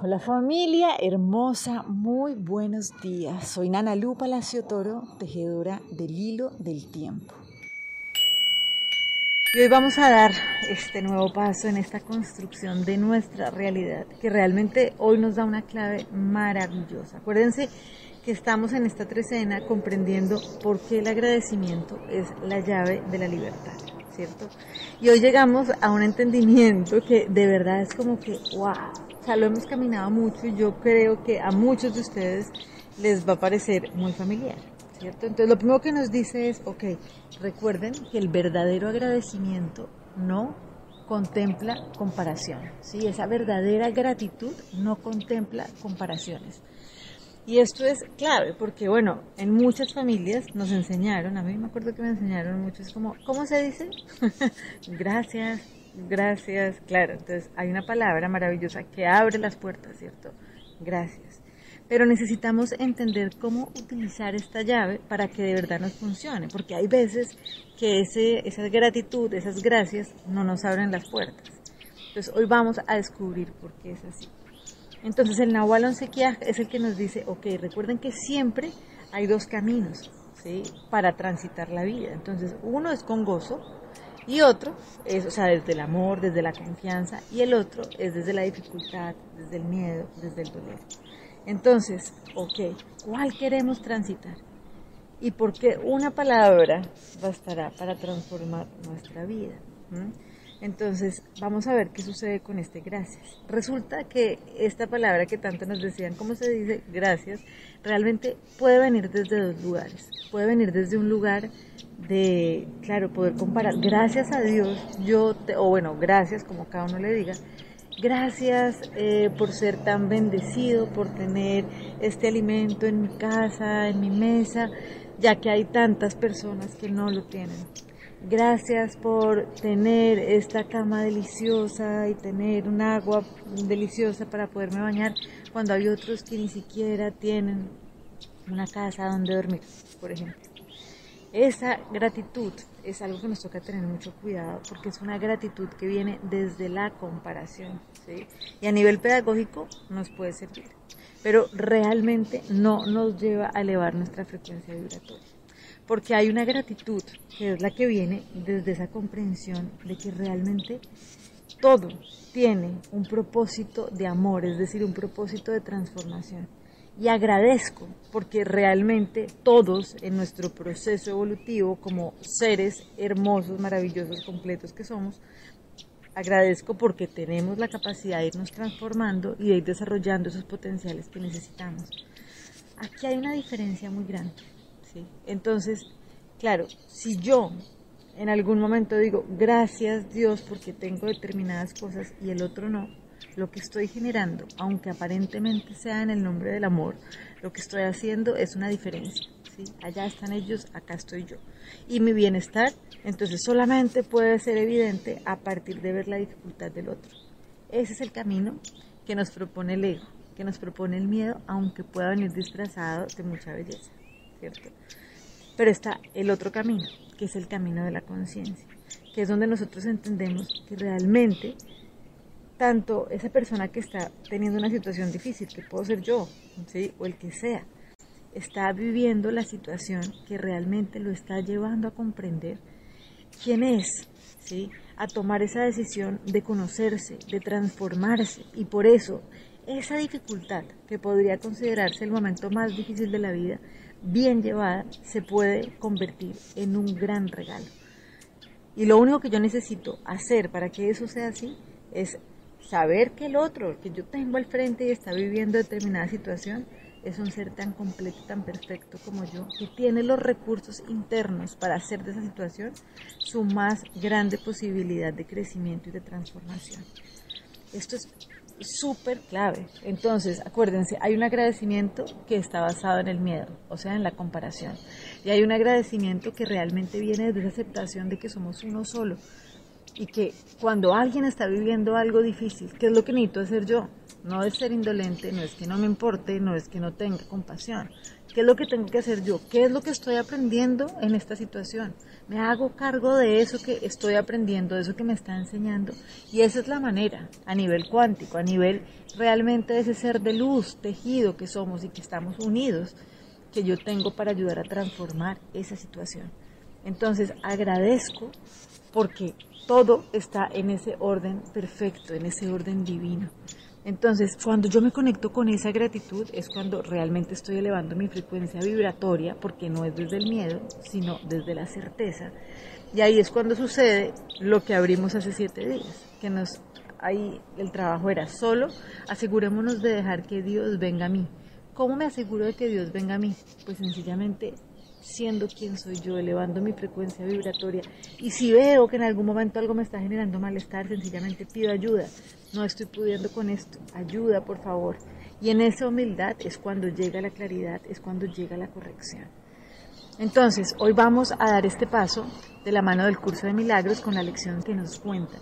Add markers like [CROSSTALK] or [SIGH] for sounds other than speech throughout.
Hola familia hermosa, muy buenos días. Soy Nana Lu Palacio Toro, tejedora del hilo del tiempo. Y hoy vamos a dar este nuevo paso en esta construcción de nuestra realidad, que realmente hoy nos da una clave maravillosa. Acuérdense que estamos en esta trecena comprendiendo por qué el agradecimiento es la llave de la libertad, ¿cierto? Y hoy llegamos a un entendimiento que de verdad es como que, wow, lo hemos caminado mucho y yo creo que a muchos de ustedes les va a parecer muy familiar, ¿cierto? Entonces lo primero que nos dice es, ok, recuerden que el verdadero agradecimiento no contempla comparación, ¿sí? Esa verdadera gratitud no contempla comparaciones. Y esto es clave porque, bueno, en muchas familias nos enseñaron, a mí me acuerdo que me enseñaron mucho, es como, ¿cómo se dice? [LAUGHS] Gracias, Gracias, claro. Entonces hay una palabra maravillosa que abre las puertas, ¿cierto? Gracias. Pero necesitamos entender cómo utilizar esta llave para que de verdad nos funcione, porque hay veces que ese, esa gratitud, esas gracias, no nos abren las puertas. Entonces hoy vamos a descubrir por qué es así. Entonces el Nahual Onsequiaj es el que nos dice, ok, recuerden que siempre hay dos caminos ¿sí? para transitar la vida. Entonces uno es con gozo, y otro es, o sea, desde el amor, desde la confianza, y el otro es desde la dificultad, desde el miedo, desde el dolor. Entonces, ok, ¿cuál queremos transitar? Y por qué una palabra bastará para transformar nuestra vida. Entonces, vamos a ver qué sucede con este gracias. Resulta que esta palabra que tanto nos decían, ¿cómo se dice gracias? Realmente puede venir desde dos lugares. Puede venir desde un lugar de, claro, poder comparar. Gracias a Dios, yo, te, o bueno, gracias, como cada uno le diga, gracias eh, por ser tan bendecido, por tener este alimento en mi casa, en mi mesa, ya que hay tantas personas que no lo tienen. Gracias por tener esta cama deliciosa y tener un agua deliciosa para poderme bañar cuando hay otros que ni siquiera tienen una casa donde dormir, por ejemplo. Esa gratitud es algo que nos toca tener mucho cuidado porque es una gratitud que viene desde la comparación y a nivel pedagógico nos puede servir, pero realmente no nos lleva a elevar nuestra frecuencia vibratoria porque hay una gratitud que es la que viene desde esa comprensión de que realmente todo tiene un propósito de amor, es decir, un propósito de transformación y agradezco porque realmente todos en nuestro proceso evolutivo como seres hermosos, maravillosos, completos que somos, agradezco porque tenemos la capacidad de irnos transformando y de ir desarrollando esos potenciales que necesitamos. Aquí hay una diferencia muy grande. ¿sí? Entonces, claro, si yo en algún momento digo, gracias Dios porque tengo determinadas cosas y el otro no, lo que estoy generando, aunque aparentemente sea en el nombre del amor, lo que estoy haciendo es una diferencia. ¿sí? Allá están ellos, acá estoy yo. Y mi bienestar, entonces solamente puede ser evidente a partir de ver la dificultad del otro. Ese es el camino que nos propone el ego, que nos propone el miedo, aunque pueda venir disfrazado de mucha belleza, ¿cierto? Pero está el otro camino, que es el camino de la conciencia, que es donde nosotros entendemos que realmente tanto esa persona que está teniendo una situación difícil, que puedo ser yo, ¿sí? o el que sea, está viviendo la situación que realmente lo está llevando a comprender quién es, ¿sí? a tomar esa decisión de conocerse, de transformarse, y por eso esa dificultad, que podría considerarse el momento más difícil de la vida, bien llevada, se puede convertir en un gran regalo. Y lo único que yo necesito hacer para que eso sea así es saber que el otro que yo tengo al frente y está viviendo determinada situación es un ser tan completo, tan perfecto como yo, que tiene los recursos internos para hacer de esa situación su más grande posibilidad de crecimiento y de transformación. Esto es súper clave. Entonces, acuérdense, hay un agradecimiento que está basado en el miedo, o sea, en la comparación. Y hay un agradecimiento que realmente viene de esa aceptación de que somos uno solo, y que cuando alguien está viviendo algo difícil, ¿qué es lo que necesito hacer yo? No es ser indolente, no es que no me importe, no es que no tenga compasión. ¿Qué es lo que tengo que hacer yo? ¿Qué es lo que estoy aprendiendo en esta situación? Me hago cargo de eso que estoy aprendiendo, de eso que me está enseñando. Y esa es la manera, a nivel cuántico, a nivel realmente de ese ser de luz, tejido que somos y que estamos unidos, que yo tengo para ayudar a transformar esa situación. Entonces agradezco porque todo está en ese orden perfecto, en ese orden divino. Entonces, cuando yo me conecto con esa gratitud es cuando realmente estoy elevando mi frecuencia vibratoria, porque no es desde el miedo, sino desde la certeza. Y ahí es cuando sucede lo que abrimos hace siete días, que nos ahí el trabajo era solo, asegurémonos de dejar que Dios venga a mí. ¿Cómo me aseguro de que Dios venga a mí? Pues sencillamente siendo quien soy yo, elevando mi frecuencia vibratoria. Y si veo que en algún momento algo me está generando malestar, sencillamente pido ayuda. No estoy pudiendo con esto. Ayuda, por favor. Y en esa humildad es cuando llega la claridad, es cuando llega la corrección. Entonces, hoy vamos a dar este paso de la mano del curso de milagros con la lección que nos cuenta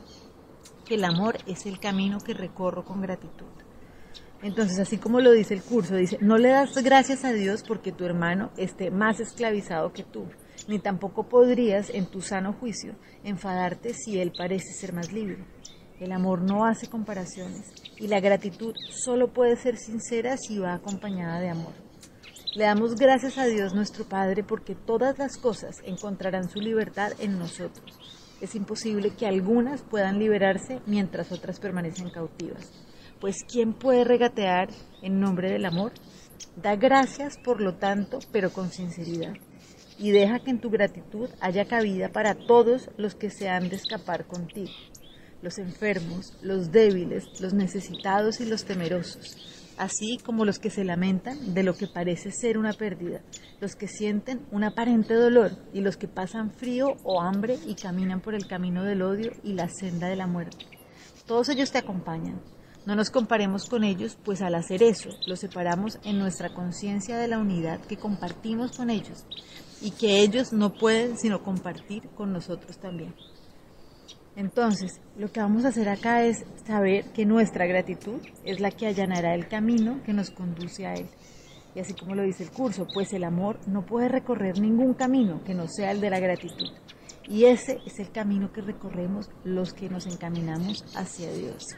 que el amor es el camino que recorro con gratitud. Entonces, así como lo dice el curso, dice, no le das gracias a Dios porque tu hermano esté más esclavizado que tú, ni tampoco podrías, en tu sano juicio, enfadarte si él parece ser más libre. El amor no hace comparaciones y la gratitud solo puede ser sincera si va acompañada de amor. Le damos gracias a Dios nuestro Padre porque todas las cosas encontrarán su libertad en nosotros. Es imposible que algunas puedan liberarse mientras otras permanecen cautivas. Pues ¿quién puede regatear en nombre del amor? Da gracias, por lo tanto, pero con sinceridad. Y deja que en tu gratitud haya cabida para todos los que se han de escapar contigo. Los enfermos, los débiles, los necesitados y los temerosos, así como los que se lamentan de lo que parece ser una pérdida, los que sienten un aparente dolor y los que pasan frío o hambre y caminan por el camino del odio y la senda de la muerte. Todos ellos te acompañan, no nos comparemos con ellos, pues al hacer eso, los separamos en nuestra conciencia de la unidad que compartimos con ellos y que ellos no pueden sino compartir con nosotros también. Entonces, lo que vamos a hacer acá es saber que nuestra gratitud es la que allanará el camino que nos conduce a Él. Y así como lo dice el curso, pues el amor no puede recorrer ningún camino que no sea el de la gratitud. Y ese es el camino que recorremos los que nos encaminamos hacia Dios.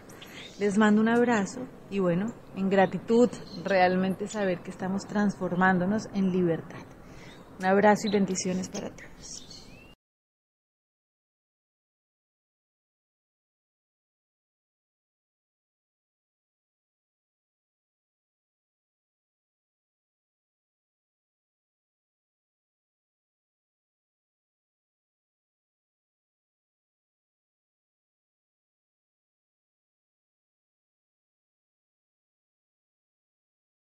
Les mando un abrazo y bueno, en gratitud realmente saber que estamos transformándonos en libertad. Un abrazo y bendiciones para todos.